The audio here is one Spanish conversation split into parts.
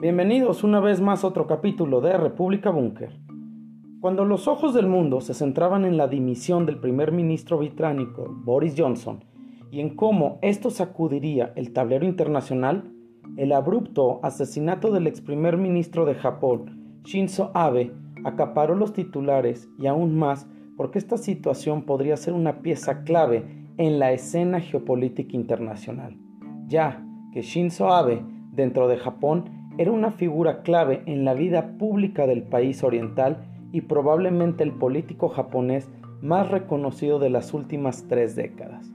Bienvenidos una vez más a otro capítulo de República Búnker. Cuando los ojos del mundo se centraban en la dimisión del primer ministro británico Boris Johnson y en cómo esto sacudiría el tablero internacional, el abrupto asesinato del ex primer ministro de Japón, Shinzo Abe, acaparó los titulares y aún más porque esta situación podría ser una pieza clave en la escena geopolítica internacional, ya que Shinzo Abe, dentro de Japón, era una figura clave en la vida pública del país oriental y probablemente el político japonés más reconocido de las últimas tres décadas.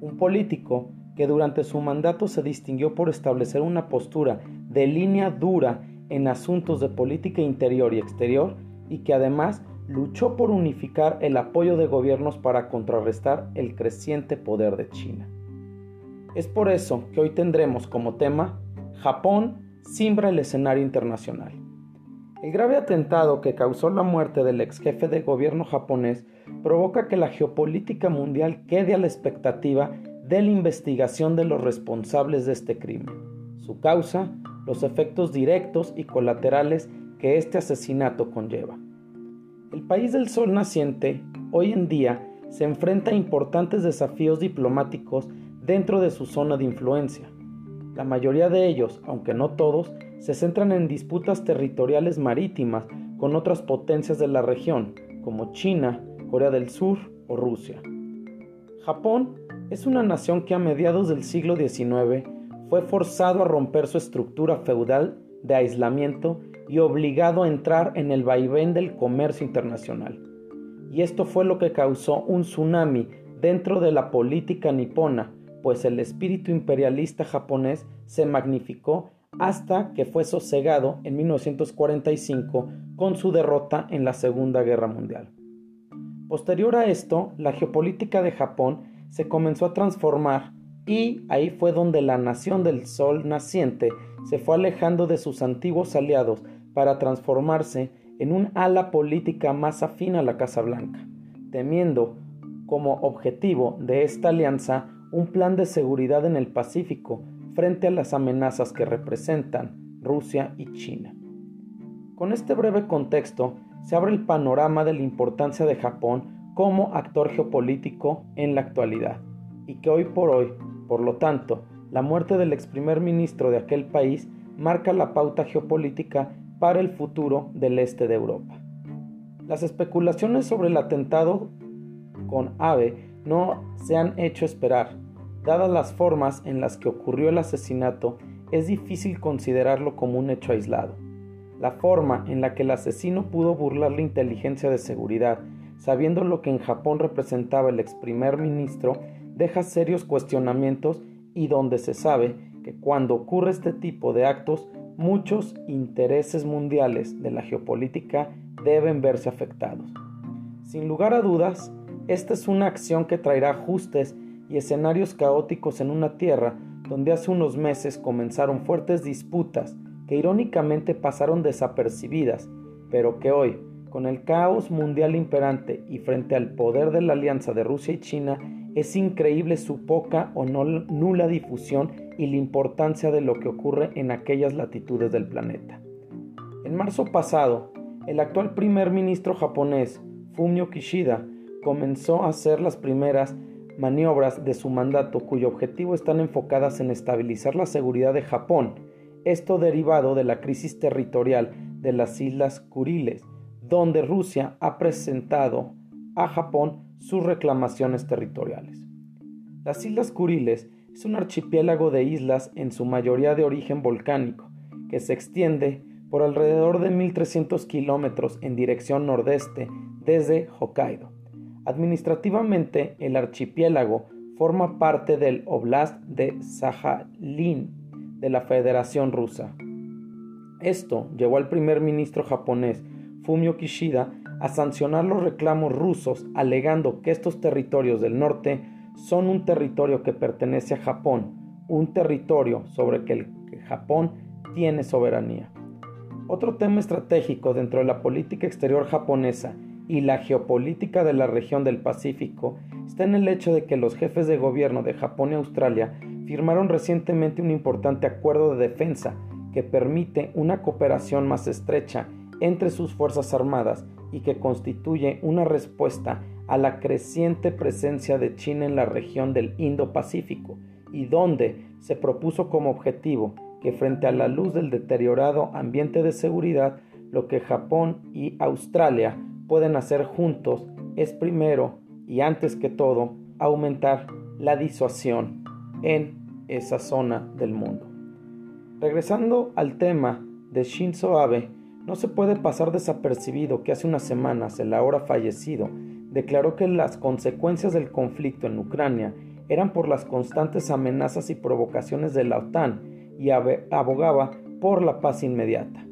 Un político que durante su mandato se distinguió por establecer una postura de línea dura en asuntos de política interior y exterior y que además luchó por unificar el apoyo de gobiernos para contrarrestar el creciente poder de China. Es por eso que hoy tendremos como tema Japón simbra el escenario internacional. El grave atentado que causó la muerte del ex jefe de gobierno japonés provoca que la geopolítica mundial quede a la expectativa de la investigación de los responsables de este crimen, su causa, los efectos directos y colaterales que este asesinato conlleva. El país del sol naciente hoy en día se enfrenta a importantes desafíos diplomáticos dentro de su zona de influencia, la mayoría de ellos, aunque no todos, se centran en disputas territoriales marítimas con otras potencias de la región, como China, Corea del Sur o Rusia. Japón es una nación que a mediados del siglo XIX fue forzado a romper su estructura feudal de aislamiento y obligado a entrar en el vaivén del comercio internacional. Y esto fue lo que causó un tsunami dentro de la política nipona, pues el espíritu imperialista japonés se magnificó hasta que fue sosegado en 1945 con su derrota en la Segunda Guerra Mundial. Posterior a esto, la geopolítica de Japón se comenzó a transformar y ahí fue donde la nación del sol naciente se fue alejando de sus antiguos aliados para transformarse en un ala política más afín a la Casa Blanca, temiendo como objetivo de esta alianza un plan de seguridad en el Pacífico frente a las amenazas que representan Rusia y China. Con este breve contexto se abre el panorama de la importancia de Japón como actor geopolítico en la actualidad y que hoy por hoy, por lo tanto, la muerte del ex primer ministro de aquel país marca la pauta geopolítica para el futuro del este de Europa. Las especulaciones sobre el atentado con Abe no se han hecho esperar Dadas las formas en las que ocurrió el asesinato, es difícil considerarlo como un hecho aislado. La forma en la que el asesino pudo burlar la inteligencia de seguridad, sabiendo lo que en Japón representaba el ex primer ministro, deja serios cuestionamientos y donde se sabe que cuando ocurre este tipo de actos, muchos intereses mundiales de la geopolítica deben verse afectados. Sin lugar a dudas, esta es una acción que traerá ajustes y escenarios caóticos en una tierra donde hace unos meses comenzaron fuertes disputas que irónicamente pasaron desapercibidas, pero que hoy, con el caos mundial imperante y frente al poder de la alianza de Rusia y China, es increíble su poca o nula difusión y la importancia de lo que ocurre en aquellas latitudes del planeta. En marzo pasado, el actual primer ministro japonés, Fumio Kishida, comenzó a hacer las primeras maniobras de su mandato cuyo objetivo están enfocadas en estabilizar la seguridad de Japón, esto derivado de la crisis territorial de las Islas Kuriles, donde Rusia ha presentado a Japón sus reclamaciones territoriales. Las Islas Kuriles es un archipiélago de islas en su mayoría de origen volcánico, que se extiende por alrededor de 1.300 kilómetros en dirección nordeste desde Hokkaido Administrativamente, el archipiélago forma parte del Oblast de Sajalín de la Federación Rusa. Esto llevó al primer ministro japonés Fumio Kishida a sancionar los reclamos rusos alegando que estos territorios del norte son un territorio que pertenece a Japón, un territorio sobre el que Japón tiene soberanía. Otro tema estratégico dentro de la política exterior japonesa y la geopolítica de la región del Pacífico está en el hecho de que los jefes de gobierno de Japón y Australia firmaron recientemente un importante acuerdo de defensa que permite una cooperación más estrecha entre sus Fuerzas Armadas y que constituye una respuesta a la creciente presencia de China en la región del Indo-Pacífico y donde se propuso como objetivo que frente a la luz del deteriorado ambiente de seguridad, lo que Japón y Australia pueden hacer juntos es primero y antes que todo aumentar la disuasión en esa zona del mundo. Regresando al tema de Shinzo Abe, no se puede pasar desapercibido que hace unas semanas el ahora fallecido declaró que las consecuencias del conflicto en Ucrania eran por las constantes amenazas y provocaciones de la OTAN y abogaba por la paz inmediata.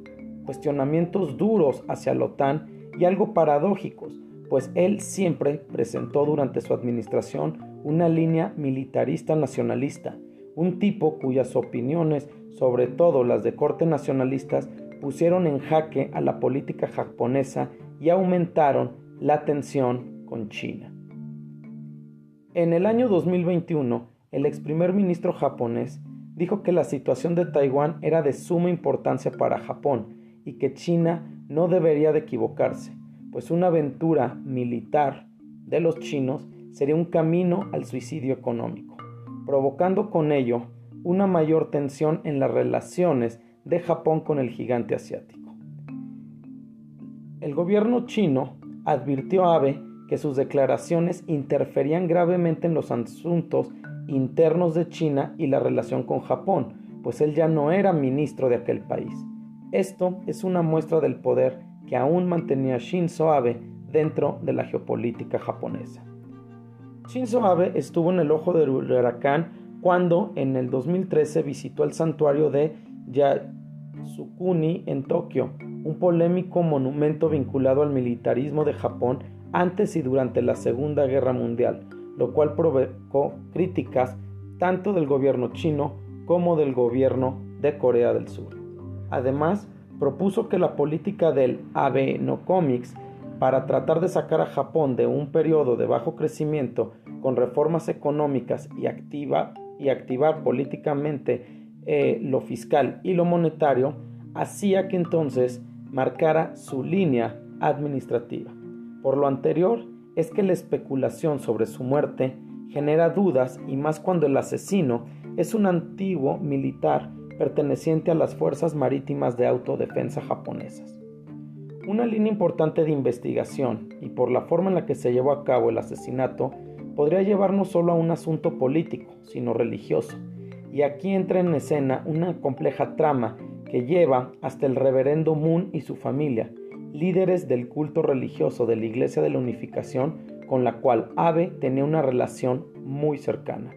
Cuestionamientos duros hacia la OTAN y algo paradójicos, pues él siempre presentó durante su administración una línea militarista nacionalista, un tipo cuyas opiniones, sobre todo las de corte nacionalistas, pusieron en jaque a la política japonesa y aumentaron la tensión con China. En el año 2021, el ex primer ministro japonés dijo que la situación de Taiwán era de suma importancia para Japón y que China no debería de equivocarse, pues una aventura militar de los chinos sería un camino al suicidio económico, provocando con ello una mayor tensión en las relaciones de Japón con el gigante asiático. El gobierno chino advirtió a Abe que sus declaraciones interferían gravemente en los asuntos internos de China y la relación con Japón, pues él ya no era ministro de aquel país. Esto es una muestra del poder que aún mantenía Shinzo Abe dentro de la geopolítica japonesa. Shinzo Abe estuvo en el ojo del huracán cuando en el 2013 visitó el santuario de Yasukuni en Tokio, un polémico monumento vinculado al militarismo de Japón antes y durante la Segunda Guerra Mundial, lo cual provocó críticas tanto del gobierno chino como del gobierno de Corea del Sur. Además, propuso que la política del Comics para tratar de sacar a Japón de un periodo de bajo crecimiento con reformas económicas y, y activar políticamente eh, lo fiscal y lo monetario, hacía que entonces marcara su línea administrativa. Por lo anterior, es que la especulación sobre su muerte genera dudas y más cuando el asesino es un antiguo militar perteneciente a las Fuerzas Marítimas de Autodefensa japonesas. Una línea importante de investigación, y por la forma en la que se llevó a cabo el asesinato, podría llevar no solo a un asunto político, sino religioso, y aquí entra en escena una compleja trama que lleva hasta el reverendo Moon y su familia, líderes del culto religioso de la Iglesia de la Unificación con la cual Abe tenía una relación muy cercana.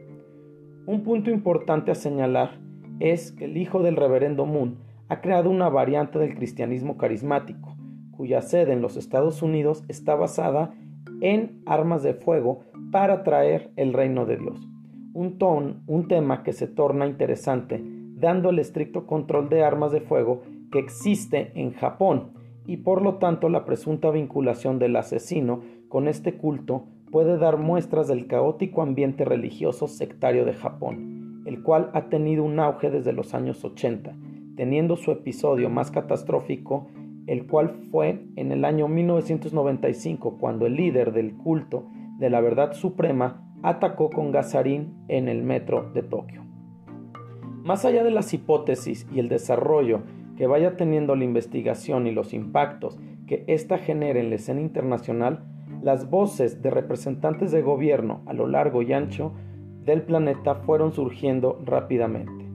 Un punto importante a señalar es que el hijo del reverendo Moon ha creado una variante del cristianismo carismático, cuya sede en los Estados Unidos está basada en armas de fuego para traer el reino de Dios. Un, ton, un tema que se torna interesante, dando el estricto control de armas de fuego que existe en Japón, y por lo tanto la presunta vinculación del asesino con este culto puede dar muestras del caótico ambiente religioso sectario de Japón, el cual ha tenido un auge desde los años 80, teniendo su episodio más catastrófico, el cual fue en el año 1995 cuando el líder del culto de la verdad suprema atacó con gasarín en el metro de Tokio. Más allá de las hipótesis y el desarrollo que vaya teniendo la investigación y los impactos que ésta genere en la escena internacional, las voces de representantes de gobierno a lo largo y ancho del planeta fueron surgiendo rápidamente.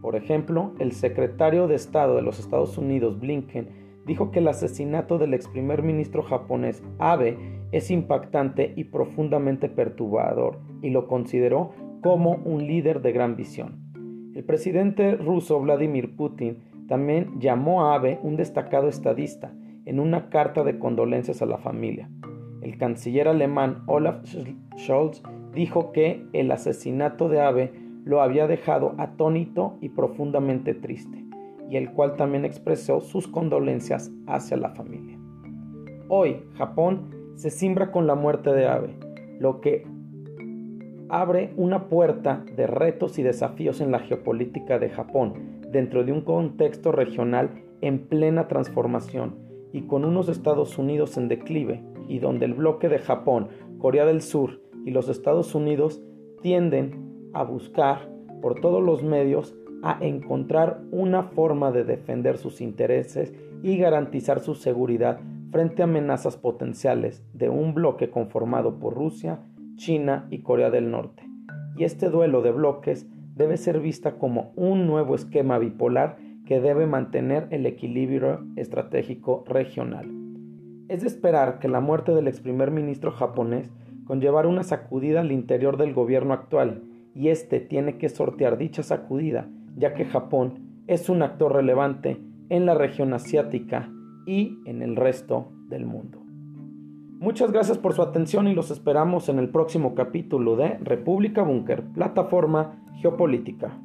Por ejemplo, el secretario de Estado de los Estados Unidos, Blinken, dijo que el asesinato del ex primer ministro japonés Abe es impactante y profundamente perturbador y lo consideró como un líder de gran visión. El presidente ruso Vladimir Putin también llamó a Abe un destacado estadista en una carta de condolencias a la familia. El canciller alemán Olaf Scholz dijo que el asesinato de Abe lo había dejado atónito y profundamente triste, y el cual también expresó sus condolencias hacia la familia. Hoy, Japón se simbra con la muerte de Abe, lo que abre una puerta de retos y desafíos en la geopolítica de Japón, dentro de un contexto regional en plena transformación y con unos Estados Unidos en declive y donde el bloque de Japón, Corea del Sur y los Estados Unidos tienden a buscar por todos los medios a encontrar una forma de defender sus intereses y garantizar su seguridad frente a amenazas potenciales de un bloque conformado por Rusia, China y Corea del Norte. Y este duelo de bloques debe ser vista como un nuevo esquema bipolar que debe mantener el equilibrio estratégico regional. Es de esperar que la muerte del ex primer ministro japonés conllevara una sacudida al interior del gobierno actual, y éste tiene que sortear dicha sacudida, ya que Japón es un actor relevante en la región asiática y en el resto del mundo. Muchas gracias por su atención y los esperamos en el próximo capítulo de República Búnker, plataforma geopolítica.